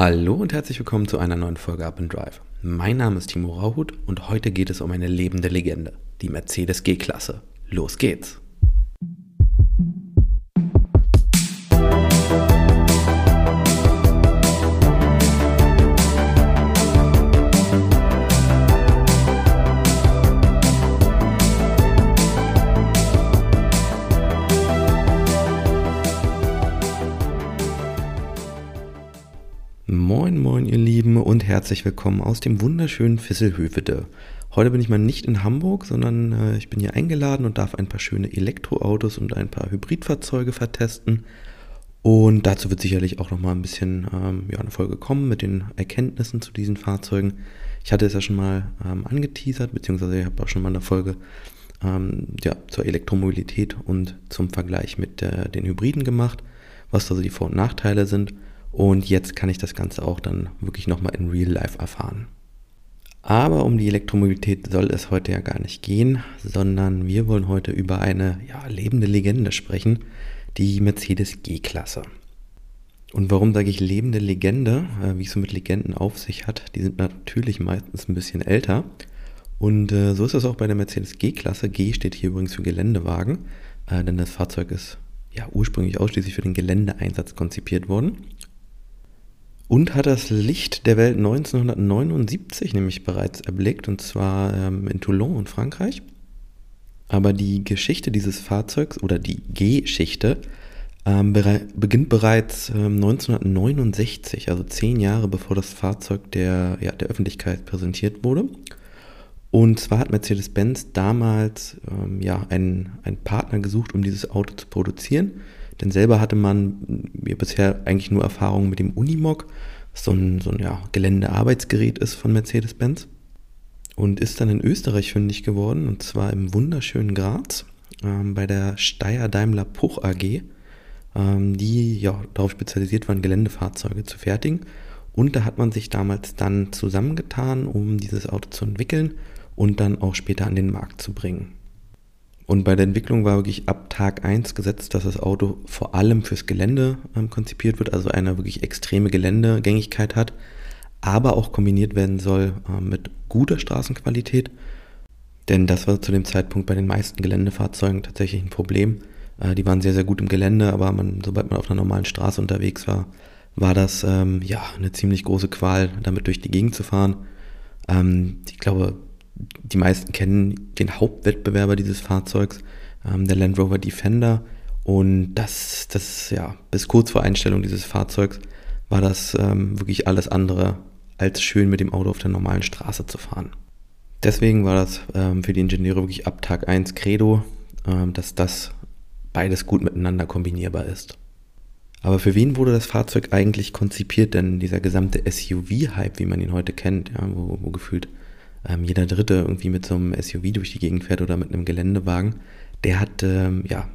Hallo und herzlich willkommen zu einer neuen Folge Up and Drive. Mein Name ist Timo Rauhut und heute geht es um eine lebende Legende, die Mercedes G-Klasse. Los geht's! Herzlich willkommen aus dem wunderschönen Fisselhöfede. Heute bin ich mal nicht in Hamburg, sondern äh, ich bin hier eingeladen und darf ein paar schöne Elektroautos und ein paar Hybridfahrzeuge vertesten. Und dazu wird sicherlich auch noch mal ein bisschen ähm, ja, eine Folge kommen mit den Erkenntnissen zu diesen Fahrzeugen. Ich hatte es ja schon mal ähm, angeteasert, beziehungsweise ich habe auch schon mal eine Folge ähm, ja, zur Elektromobilität und zum Vergleich mit äh, den Hybriden gemacht, was also die Vor- und Nachteile sind. Und jetzt kann ich das Ganze auch dann wirklich nochmal in Real Life erfahren. Aber um die Elektromobilität soll es heute ja gar nicht gehen, sondern wir wollen heute über eine ja, lebende Legende sprechen, die Mercedes G-Klasse. Und warum sage ich lebende Legende? Äh, wie es so mit Legenden auf sich hat, die sind natürlich meistens ein bisschen älter. Und äh, so ist es auch bei der Mercedes G-Klasse. G steht hier übrigens für Geländewagen, äh, denn das Fahrzeug ist ja ursprünglich ausschließlich für den Geländeeinsatz konzipiert worden und hat das Licht der Welt 1979 nämlich bereits erblickt, und zwar ähm, in Toulon in Frankreich. Aber die Geschichte dieses Fahrzeugs oder die Geschichte ähm, bere beginnt bereits ähm, 1969, also zehn Jahre bevor das Fahrzeug der, ja, der Öffentlichkeit präsentiert wurde. Und zwar hat Mercedes-Benz damals ähm, ja, einen, einen Partner gesucht, um dieses Auto zu produzieren. Denn selber hatte man ja, bisher eigentlich nur Erfahrungen mit dem Unimog, was so ein, so ein ja, Geländearbeitsgerät ist von Mercedes-Benz. Und ist dann in Österreich fündig geworden, und zwar im wunderschönen Graz, ähm, bei der Steyr Daimler Puch AG, ähm, die ja darauf spezialisiert waren, Geländefahrzeuge zu fertigen. Und da hat man sich damals dann zusammengetan, um dieses Auto zu entwickeln und dann auch später an den Markt zu bringen. Und bei der Entwicklung war wirklich ab Tag 1 gesetzt, dass das Auto vor allem fürs Gelände ähm, konzipiert wird, also eine wirklich extreme Geländegängigkeit hat, aber auch kombiniert werden soll äh, mit guter Straßenqualität. Denn das war zu dem Zeitpunkt bei den meisten Geländefahrzeugen tatsächlich ein Problem. Äh, die waren sehr, sehr gut im Gelände, aber man, sobald man auf einer normalen Straße unterwegs war, war das ähm, ja eine ziemlich große Qual, damit durch die Gegend zu fahren. Ähm, ich glaube, die meisten kennen den Hauptwettbewerber dieses Fahrzeugs, ähm, der Land Rover Defender. Und das, das, ja, bis kurz vor Einstellung dieses Fahrzeugs war das ähm, wirklich alles andere als schön mit dem Auto auf der normalen Straße zu fahren. Deswegen war das ähm, für die Ingenieure wirklich ab Tag 1 Credo, ähm, dass das beides gut miteinander kombinierbar ist. Aber für wen wurde das Fahrzeug eigentlich konzipiert? Denn dieser gesamte SUV-Hype, wie man ihn heute kennt, ja, wo, wo gefühlt ähm, jeder Dritte irgendwie mit so einem SUV durch die Gegend fährt oder mit einem Geländewagen, der hat ähm, ja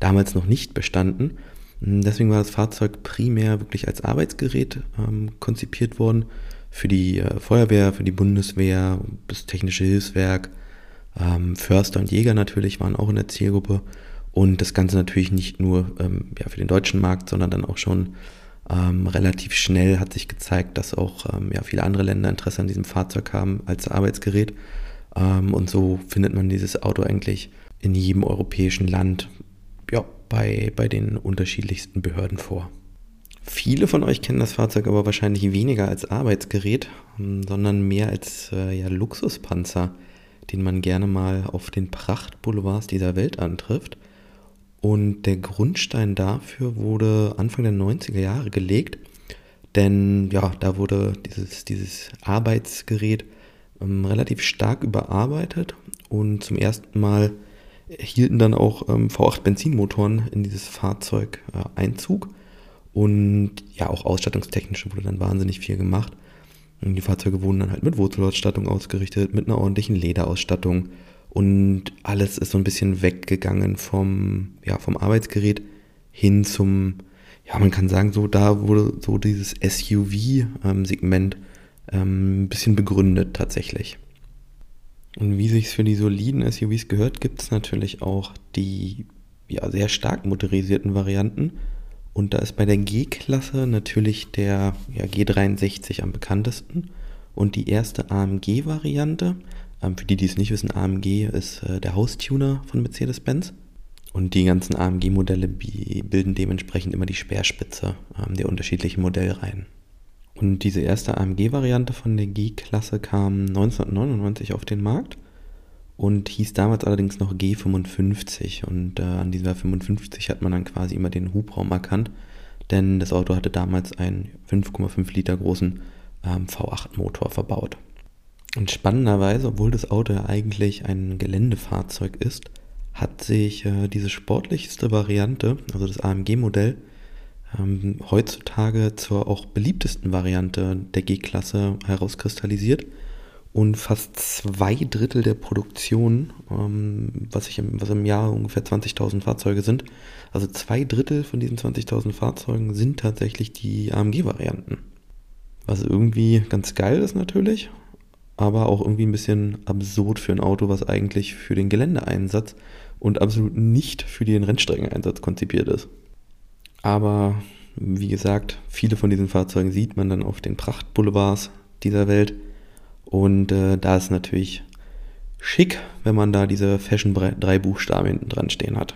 damals noch nicht bestanden. Hm, deswegen war das Fahrzeug primär wirklich als Arbeitsgerät ähm, konzipiert worden für die äh, Feuerwehr, für die Bundeswehr, das Technische Hilfswerk, ähm, Förster und Jäger natürlich waren auch in der Zielgruppe und das Ganze natürlich nicht nur ähm, ja, für den deutschen Markt, sondern dann auch schon ähm, relativ schnell hat sich gezeigt, dass auch ähm, ja, viele andere Länder Interesse an diesem Fahrzeug haben als Arbeitsgerät. Ähm, und so findet man dieses Auto eigentlich in jedem europäischen Land ja, bei, bei den unterschiedlichsten Behörden vor. Viele von euch kennen das Fahrzeug aber wahrscheinlich weniger als Arbeitsgerät, ähm, sondern mehr als äh, ja, Luxuspanzer, den man gerne mal auf den Prachtboulevards dieser Welt antrifft. Und der Grundstein dafür wurde Anfang der 90er Jahre gelegt, denn ja, da wurde dieses, dieses Arbeitsgerät ähm, relativ stark überarbeitet. Und zum ersten Mal hielten dann auch ähm, V8 Benzinmotoren in dieses Fahrzeug äh, Einzug. Und ja, auch ausstattungstechnisch wurde dann wahnsinnig viel gemacht. Und die Fahrzeuge wurden dann halt mit Wurzelausstattung ausgerichtet, mit einer ordentlichen Lederausstattung und alles ist so ein bisschen weggegangen vom, ja, vom Arbeitsgerät hin zum, ja, man kann sagen, so da wurde so dieses SUV-Segment ähm, ein bisschen begründet tatsächlich. Und wie sich es für die soliden SUVs gehört, gibt es natürlich auch die ja, sehr stark motorisierten Varianten. Und da ist bei der G-Klasse natürlich der ja, G63 am bekanntesten. Und die erste AMG-Variante, ähm, für die, die es nicht wissen, AMG ist äh, der Haustuner von Mercedes-Benz. Und die ganzen AMG-Modelle bilden dementsprechend immer die Speerspitze ähm, der unterschiedlichen Modellreihen. Und diese erste AMG-Variante von der G-Klasse kam 1999 auf den Markt und hieß damals allerdings noch G55. Und äh, an dieser 55 hat man dann quasi immer den Hubraum erkannt, denn das Auto hatte damals einen 5,5 Liter großen ähm, V8-Motor verbaut. Und spannenderweise, obwohl das Auto ja eigentlich ein Geländefahrzeug ist, hat sich äh, diese sportlichste Variante, also das AMG-Modell, ähm, heutzutage zur auch beliebtesten Variante der G-Klasse herauskristallisiert und fast zwei Drittel der Produktion, ähm, was, ich im, was im Jahr ungefähr 20.000 Fahrzeuge sind, also zwei Drittel von diesen 20.000 Fahrzeugen sind tatsächlich die AMG-Varianten. Was irgendwie ganz geil ist natürlich, aber auch irgendwie ein bisschen absurd für ein Auto, was eigentlich für den Geländeeinsatz und absolut nicht für den Rennstreckeneinsatz konzipiert ist. Aber wie gesagt, viele von diesen Fahrzeugen sieht man dann auf den Prachtboulevards dieser Welt. Und äh, da ist natürlich schick, wenn man da diese Fashion drei Buchstaben hinten dran stehen hat.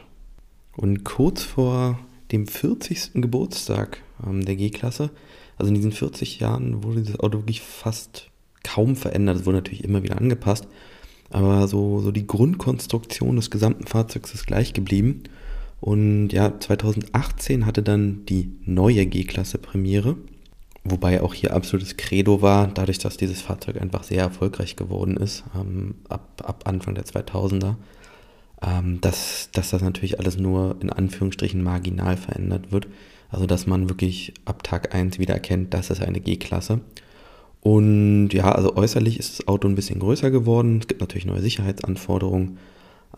Und kurz vor dem 40. Geburtstag ähm, der G-Klasse, also in diesen 40 Jahren, wurde dieses Auto wirklich fast kaum verändert. Es wurde natürlich immer wieder angepasst, aber so, so die Grundkonstruktion des gesamten Fahrzeugs ist gleich geblieben. Und ja, 2018 hatte dann die neue G-Klasse Premiere, wobei auch hier absolutes Credo war, dadurch, dass dieses Fahrzeug einfach sehr erfolgreich geworden ist, ähm, ab, ab Anfang der 2000er, ähm, dass, dass das natürlich alles nur in Anführungsstrichen marginal verändert wird. Also dass man wirklich ab Tag 1 wieder erkennt, das ist eine G-Klasse. Und ja, also äußerlich ist das Auto ein bisschen größer geworden. Es gibt natürlich neue Sicherheitsanforderungen.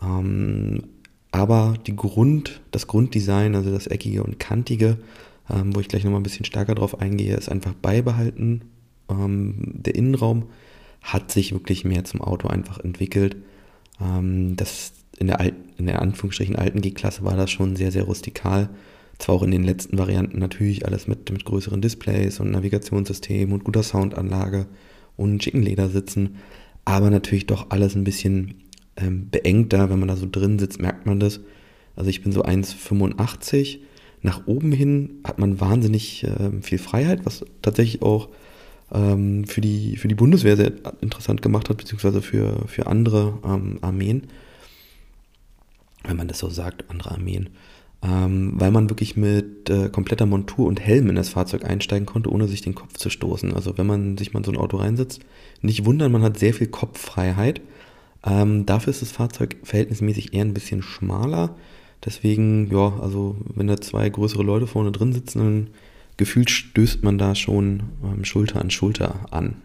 Ähm, aber die Grund, das Grunddesign, also das Eckige und Kantige, ähm, wo ich gleich nochmal ein bisschen stärker drauf eingehe, ist einfach beibehalten. Ähm, der Innenraum hat sich wirklich mehr zum Auto einfach entwickelt. Ähm, das in der, alten, in der Anführungsstrichen alten G-Klasse war das schon sehr, sehr rustikal. Zwar auch in den letzten Varianten natürlich alles mit, mit größeren Displays und Navigationssystem und guter Soundanlage und schicken Ledersitzen, aber natürlich doch alles ein bisschen ähm, beengter, wenn man da so drin sitzt, merkt man das. Also ich bin so 1,85. Nach oben hin hat man wahnsinnig äh, viel Freiheit, was tatsächlich auch ähm, für, die, für die Bundeswehr sehr interessant gemacht hat, beziehungsweise für, für andere ähm, Armeen. Wenn man das so sagt, andere Armeen. Ähm, weil man wirklich mit äh, kompletter Montur und Helm in das Fahrzeug einsteigen konnte, ohne sich den Kopf zu stoßen. Also wenn man sich mal in so ein Auto reinsetzt, nicht wundern, man hat sehr viel Kopffreiheit. Ähm, dafür ist das Fahrzeug verhältnismäßig eher ein bisschen schmaler. Deswegen, ja, also wenn da zwei größere Leute vorne drin sitzen, dann gefühlt stößt man da schon ähm, Schulter an Schulter an.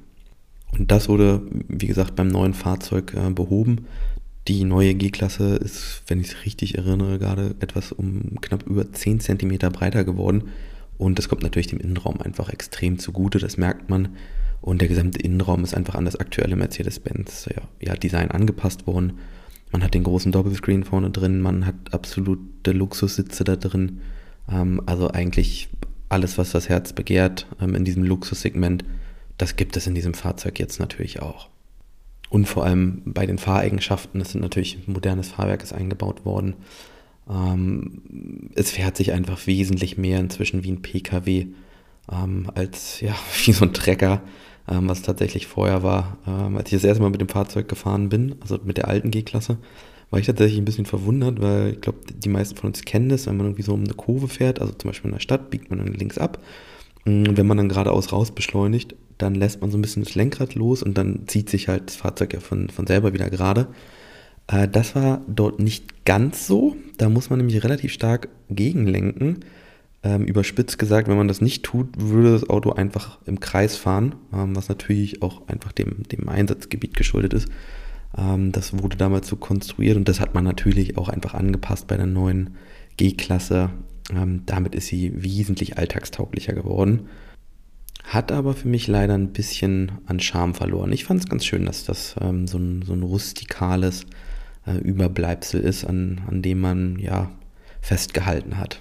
Und das wurde, wie gesagt, beim neuen Fahrzeug äh, behoben. Die neue G-Klasse ist, wenn ich es richtig erinnere, gerade etwas um knapp über 10 cm breiter geworden. Und das kommt natürlich dem Innenraum einfach extrem zugute. Das merkt man. Und der gesamte Innenraum ist einfach an das aktuelle Mercedes-Benz ja, ja, Design angepasst worden. Man hat den großen Doppelscreen vorne drin, man hat absolute Luxussitze da drin. Ähm, also eigentlich alles, was das Herz begehrt ähm, in diesem Luxussegment, das gibt es in diesem Fahrzeug jetzt natürlich auch. Und vor allem bei den Fahreigenschaften, es sind natürlich modernes Fahrwerk ist eingebaut worden. Ähm, es fährt sich einfach wesentlich mehr inzwischen wie ein PKW ähm, als ja, wie so ein Trecker ähm, was tatsächlich vorher war. Ähm, als ich das erste Mal mit dem Fahrzeug gefahren bin, also mit der alten G-Klasse, war ich tatsächlich ein bisschen verwundert, weil ich glaube, die meisten von uns kennen das, wenn man irgendwie so um eine Kurve fährt, also zum Beispiel in der Stadt, biegt man dann links ab. Und wenn man dann geradeaus raus beschleunigt, dann lässt man so ein bisschen das Lenkrad los und dann zieht sich halt das Fahrzeug ja von, von selber wieder gerade. Äh, das war dort nicht ganz so. Da muss man nämlich relativ stark gegenlenken. Ähm, überspitzt gesagt, wenn man das nicht tut, würde das Auto einfach im Kreis fahren, ähm, was natürlich auch einfach dem, dem Einsatzgebiet geschuldet ist. Ähm, das wurde damals so konstruiert und das hat man natürlich auch einfach angepasst bei der neuen G-Klasse. Ähm, damit ist sie wesentlich alltagstauglicher geworden. Hat aber für mich leider ein bisschen an Charme verloren. Ich fand es ganz schön, dass das ähm, so, ein, so ein rustikales äh, Überbleibsel ist, an, an dem man ja festgehalten hat.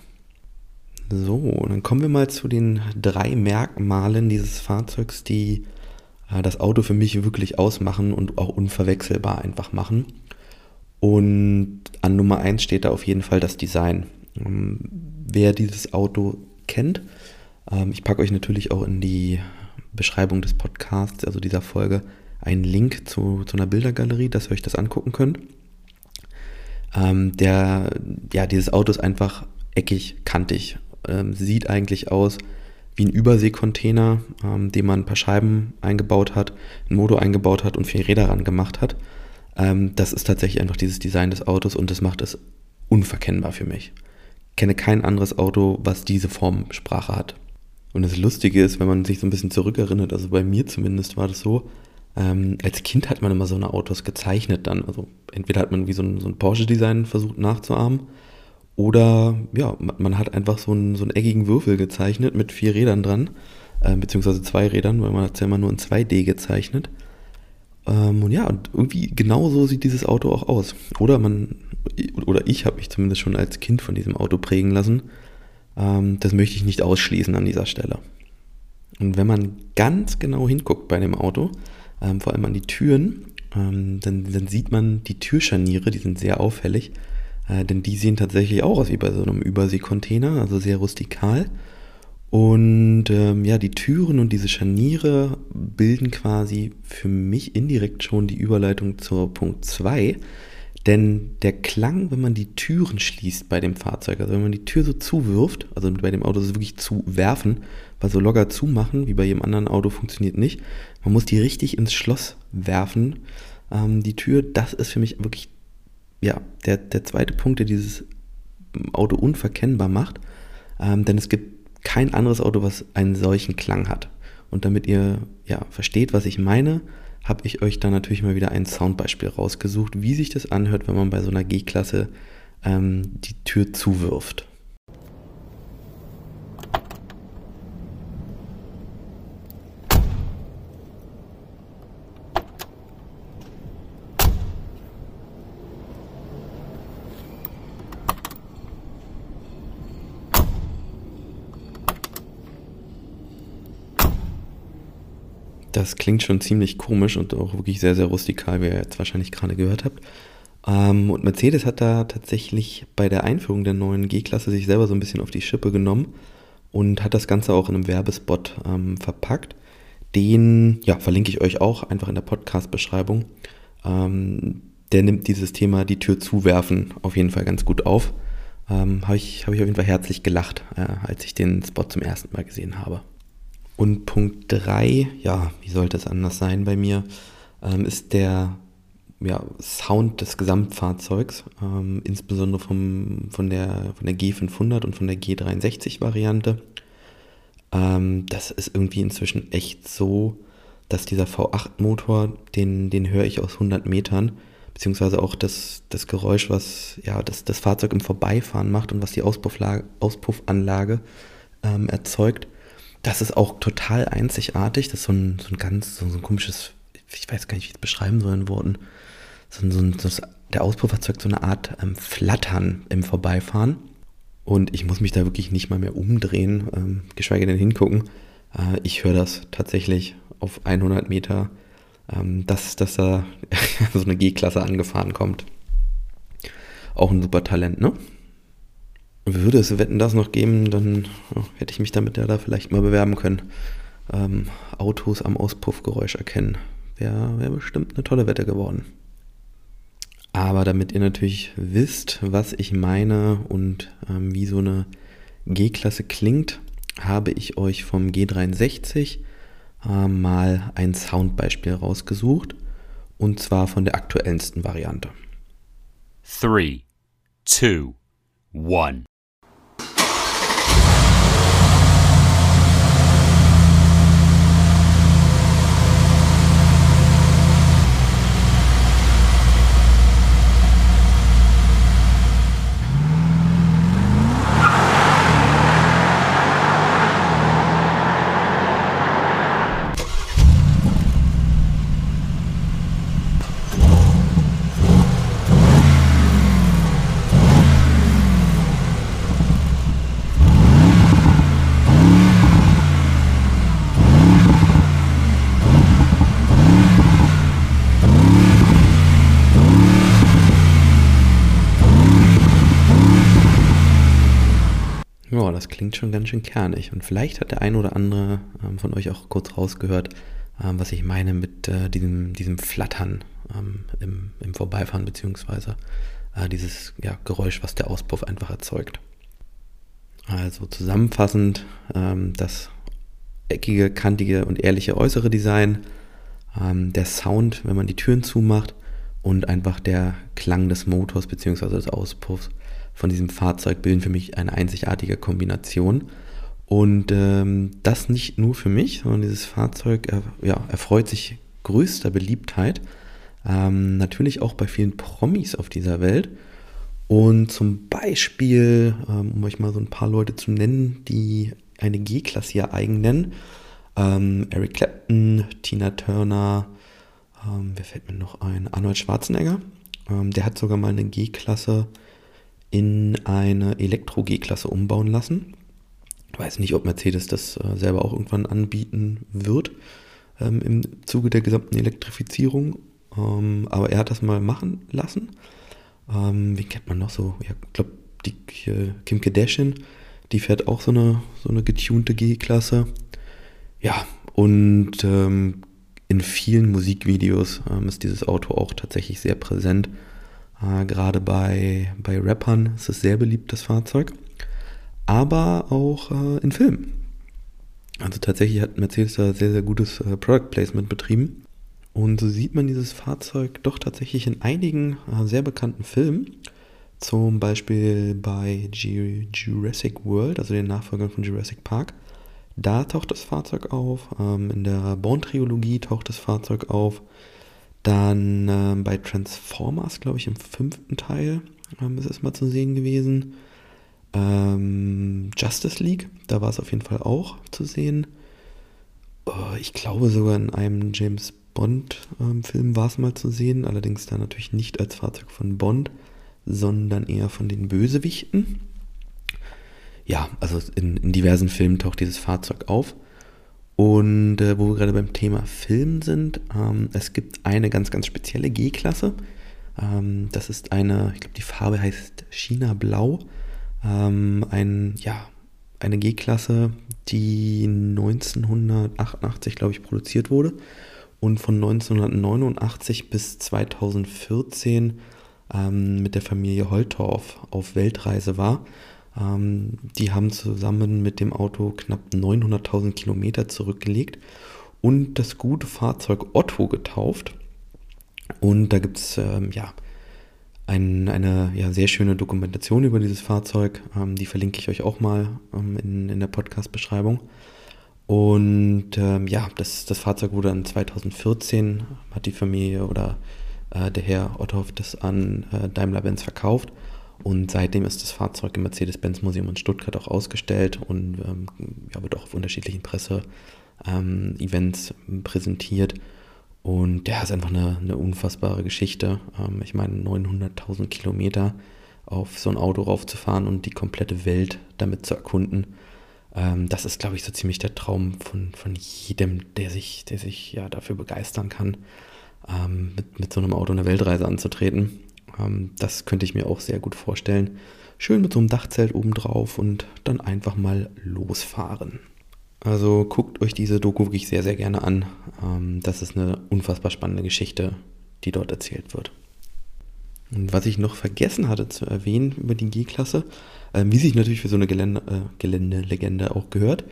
So, dann kommen wir mal zu den drei Merkmalen dieses Fahrzeugs, die äh, das Auto für mich wirklich ausmachen und auch unverwechselbar einfach machen. Und an Nummer 1 steht da auf jeden Fall das Design. Ähm, wer dieses Auto kennt, ähm, ich packe euch natürlich auch in die Beschreibung des Podcasts, also dieser Folge, einen Link zu, zu einer Bildergalerie, dass ihr euch das angucken könnt. Ähm, der, ja, dieses Auto ist einfach eckig, kantig. Ähm, sieht eigentlich aus wie ein Überseekontainer, ähm, den man ein paar Scheiben eingebaut hat, ein Motor eingebaut hat und vier Räder ran gemacht hat. Ähm, das ist tatsächlich einfach dieses Design des Autos und das macht es unverkennbar für mich. Ich kenne kein anderes Auto, was diese Formsprache hat. Und das Lustige ist, wenn man sich so ein bisschen zurückerinnert, also bei mir zumindest war das so, ähm, als Kind hat man immer so eine Autos gezeichnet dann. Also entweder hat man wie so ein, so ein Porsche-Design versucht nachzuahmen oder ja, man hat einfach so einen, so einen eckigen Würfel gezeichnet mit vier Rädern dran, äh, beziehungsweise zwei Rädern, weil man hat es ja immer nur in 2D gezeichnet. Ähm, und ja, und irgendwie genau so sieht dieses Auto auch aus. Oder man, oder ich habe mich zumindest schon als Kind von diesem Auto prägen lassen. Ähm, das möchte ich nicht ausschließen an dieser Stelle. Und wenn man ganz genau hinguckt bei dem Auto, ähm, vor allem an die Türen, ähm, dann, dann, sieht man die Türscharniere, die sind sehr auffällig, äh, denn die sehen tatsächlich auch aus wie bei so einem Überseekontainer, also sehr rustikal. Und ähm, ja, die Türen und diese Scharniere bilden quasi für mich indirekt schon die Überleitung zur Punkt 2. Denn der Klang, wenn man die Türen schließt bei dem Fahrzeug, also wenn man die Tür so zuwirft, also bei dem Auto ist es wirklich zu werfen, weil so locker zumachen, wie bei jedem anderen Auto, funktioniert nicht. Man muss die richtig ins Schloss werfen. Ähm, die Tür, das ist für mich wirklich, ja, der, der zweite Punkt, der dieses Auto unverkennbar macht. Ähm, denn es gibt kein anderes Auto, was einen solchen Klang hat. Und damit ihr ja versteht, was ich meine, habe ich euch da natürlich mal wieder ein Soundbeispiel rausgesucht, wie sich das anhört, wenn man bei so einer G-Klasse ähm, die Tür zuwirft. Das klingt schon ziemlich komisch und auch wirklich sehr, sehr rustikal, wie ihr jetzt wahrscheinlich gerade gehört habt. Ähm, und Mercedes hat da tatsächlich bei der Einführung der neuen G-Klasse sich selber so ein bisschen auf die Schippe genommen und hat das Ganze auch in einem Werbespot ähm, verpackt. Den ja, verlinke ich euch auch einfach in der Podcast-Beschreibung. Ähm, der nimmt dieses Thema die Tür zuwerfen auf jeden Fall ganz gut auf. Ähm, habe ich, hab ich auf jeden Fall herzlich gelacht, äh, als ich den Spot zum ersten Mal gesehen habe. Und Punkt 3, ja, wie sollte es anders sein bei mir, ähm, ist der ja, Sound des Gesamtfahrzeugs, ähm, insbesondere vom, von, der, von der G500 und von der G63-Variante. Ähm, das ist irgendwie inzwischen echt so, dass dieser V8-Motor, den, den höre ich aus 100 Metern, beziehungsweise auch das, das Geräusch, was ja, das, das Fahrzeug im Vorbeifahren macht und was die Auspuffanlage ähm, erzeugt das ist auch total einzigartig. Das ist so ein, so ein ganz, so, ein komisches, ich weiß gar nicht, wie ich es beschreiben soll in Worten. So, so, so, der Auspuff erzeugt so eine Art ähm, Flattern im Vorbeifahren. Und ich muss mich da wirklich nicht mal mehr umdrehen, ähm, geschweige denn hingucken. Äh, ich höre das tatsächlich auf 100 Meter, ähm, dass, dass da so eine G-Klasse angefahren kommt. Auch ein super Talent, ne? Würde es Wetten das noch geben, dann ja, hätte ich mich damit ja da vielleicht mal bewerben können. Ähm, Autos am Auspuffgeräusch erkennen. Wäre wär bestimmt eine tolle Wette geworden. Aber damit ihr natürlich wisst, was ich meine und ähm, wie so eine G-Klasse klingt, habe ich euch vom G63 äh, mal ein Soundbeispiel rausgesucht. Und zwar von der aktuellsten Variante. 3, 2, 1. Ja, das klingt schon ganz schön kernig. Und vielleicht hat der ein oder andere ähm, von euch auch kurz rausgehört, ähm, was ich meine mit äh, diesem, diesem Flattern ähm, im, im, Vorbeifahren, beziehungsweise äh, dieses ja, Geräusch, was der Auspuff einfach erzeugt. Also zusammenfassend, ähm, das eckige, kantige und ehrliche äußere Design, ähm, der Sound, wenn man die Türen zumacht und einfach der Klang des Motors bzw. des Auspuffs von diesem Fahrzeug bilden für mich eine einzigartige Kombination. Und ähm, das nicht nur für mich, sondern dieses Fahrzeug er, ja, erfreut sich größter Beliebtheit. Ähm, natürlich auch bei vielen Promis auf dieser Welt. Und zum Beispiel, ähm, um euch mal so ein paar Leute zu nennen, die eine G-Klasse hier eigen nennen. Ähm, Eric Clapton, Tina Turner, ähm, wer fällt mir noch ein? Arnold Schwarzenegger. Ähm, der hat sogar mal eine G-Klasse in eine Elektro-G-Klasse umbauen lassen. Ich weiß nicht, ob Mercedes das äh, selber auch irgendwann anbieten wird ähm, im Zuge der gesamten Elektrifizierung. Ähm, aber er hat das mal machen lassen. Ähm, wie kennt man noch so? Ja, ich glaube, die äh, Kim Kardashian, die fährt auch so eine, so eine getunte G-Klasse. Ja, und ähm, in vielen Musikvideos ähm, ist dieses Auto auch tatsächlich sehr präsent. Äh, Gerade bei, bei Rappern ist es sehr beliebt, das Fahrzeug. Aber auch äh, in Filmen. Also tatsächlich hat Mercedes da sehr, sehr gutes äh, Product Placement betrieben. Und so sieht man dieses Fahrzeug doch tatsächlich in einigen äh, sehr bekannten Filmen. Zum Beispiel bei G Jurassic World, also den Nachfolgern von Jurassic Park. Da taucht das Fahrzeug auf. Ähm, in der Born-Trilogie taucht das Fahrzeug auf. Dann ähm, bei Transformers, glaube ich, im fünften Teil ähm, ist es mal zu sehen gewesen. Ähm, Justice League, da war es auf jeden Fall auch zu sehen. Oh, ich glaube sogar in einem James Bond-Film ähm, war es mal zu sehen, allerdings da natürlich nicht als Fahrzeug von Bond, sondern eher von den Bösewichten ja, also in, in diversen Filmen taucht dieses Fahrzeug auf. Und äh, wo wir gerade beim Thema Film sind, ähm, es gibt eine ganz, ganz spezielle G-Klasse. Ähm, das ist eine, ich glaube, die Farbe heißt China Blau. Ähm, ein, ja, eine G-Klasse, die 1988, glaube ich, produziert wurde und von 1989 bis 2014 ähm, mit der Familie Holtorf auf Weltreise war. Ähm, die haben zusammen mit dem Auto knapp 900.000 Kilometer zurückgelegt und das gute Fahrzeug Otto getauft. Und da gibt es ähm, ja, ein, eine ja, sehr schöne Dokumentation über dieses Fahrzeug. Ähm, die verlinke ich euch auch mal ähm, in, in der Podcast-Beschreibung. Und ähm, ja, das, das Fahrzeug wurde dann 2014, hat die Familie oder äh, der Herr Otto das an äh, Daimler-Benz verkauft. Und seitdem ist das Fahrzeug im Mercedes-Benz-Museum in Stuttgart auch ausgestellt und ähm, ja, wird auch auf unterschiedlichen Presse-Events ähm, präsentiert. Und der ja, ist einfach eine, eine unfassbare Geschichte. Ähm, ich meine, 900.000 Kilometer auf so ein Auto raufzufahren und die komplette Welt damit zu erkunden. Ähm, das ist, glaube ich, so ziemlich der Traum von, von jedem, der sich, der sich ja dafür begeistern kann, ähm, mit, mit so einem Auto eine Weltreise anzutreten. Ähm, das könnte ich mir auch sehr gut vorstellen. Schön mit so einem Dachzelt obendrauf und dann einfach mal losfahren. Also guckt euch diese Doku wirklich sehr, sehr gerne an. Ähm, das ist eine unfassbar spannende Geschichte, die dort erzählt wird. Und was ich noch vergessen hatte zu erwähnen über die G-Klasse, äh, wie sich natürlich für so eine Gelände, äh, Geländelegende auch gehört,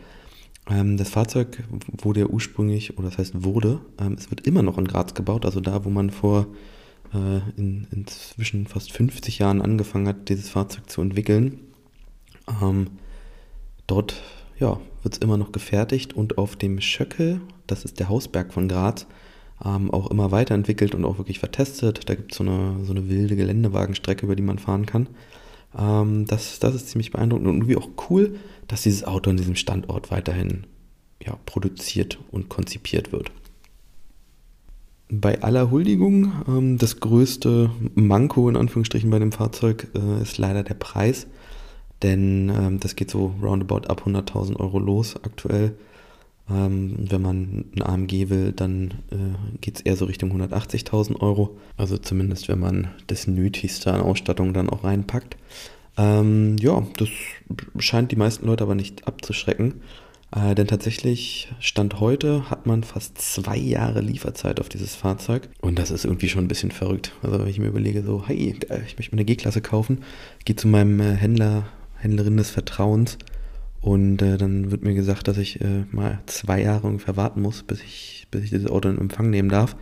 ähm, das Fahrzeug wurde ja ursprünglich, oder das heißt wurde, ähm, es wird immer noch in Graz gebaut, also da, wo man vor äh, in, inzwischen fast 50 Jahren angefangen hat, dieses Fahrzeug zu entwickeln. Ähm, dort ja, wird es immer noch gefertigt und auf dem Schöckel, das ist der Hausberg von Graz, ähm, auch immer weiterentwickelt und auch wirklich vertestet. Da gibt es so eine, so eine wilde Geländewagenstrecke, über die man fahren kann. Ähm, das, das ist ziemlich beeindruckend und irgendwie auch cool, dass dieses Auto an diesem Standort weiterhin ja, produziert und konzipiert wird bei aller Huldigung, ähm, das größte Manko in Anführungsstrichen bei dem Fahrzeug äh, ist leider der Preis. Denn ähm, das geht so roundabout ab 100.000 Euro los aktuell. Ähm, wenn man ein AMG will, dann äh, geht es eher so Richtung 180.000 Euro. Also zumindest, wenn man das Nötigste an Ausstattung dann auch reinpackt. Ähm, ja, das scheint die meisten Leute aber nicht abzuschrecken. Äh, denn tatsächlich, Stand heute, hat man fast zwei Jahre Lieferzeit auf dieses Fahrzeug. Und das ist irgendwie schon ein bisschen verrückt. Also wenn ich mir überlege, so, hey, ich möchte mir eine G-Klasse kaufen, gehe zu meinem äh, Händler, Händlerin des Vertrauens und äh, dann wird mir gesagt, dass ich äh, mal zwei Jahre ungefähr warten muss, bis ich, bis ich dieses Auto in Empfang nehmen darf.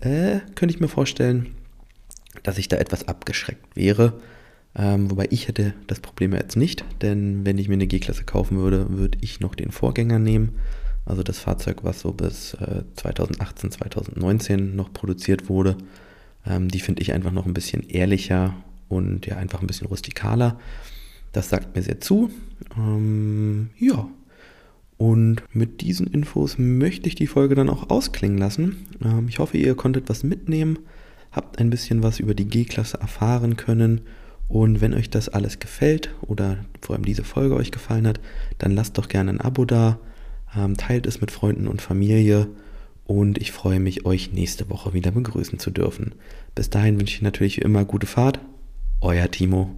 Äh, könnte ich mir vorstellen, dass ich da etwas abgeschreckt wäre. Ähm, wobei ich hätte das Problem jetzt nicht, denn wenn ich mir eine G-Klasse kaufen würde, würde ich noch den Vorgänger nehmen. Also das Fahrzeug, was so bis äh, 2018, 2019 noch produziert wurde. Ähm, die finde ich einfach noch ein bisschen ehrlicher und ja, einfach ein bisschen rustikaler. Das sagt mir sehr zu. Ähm, ja. Und mit diesen Infos möchte ich die Folge dann auch ausklingen lassen. Ähm, ich hoffe, ihr konntet was mitnehmen, habt ein bisschen was über die G-Klasse erfahren können und wenn euch das alles gefällt oder vor allem diese Folge euch gefallen hat, dann lasst doch gerne ein Abo da, ähm, teilt es mit Freunden und Familie und ich freue mich, euch nächste Woche wieder begrüßen zu dürfen. Bis dahin wünsche ich natürlich wie immer gute Fahrt. Euer Timo.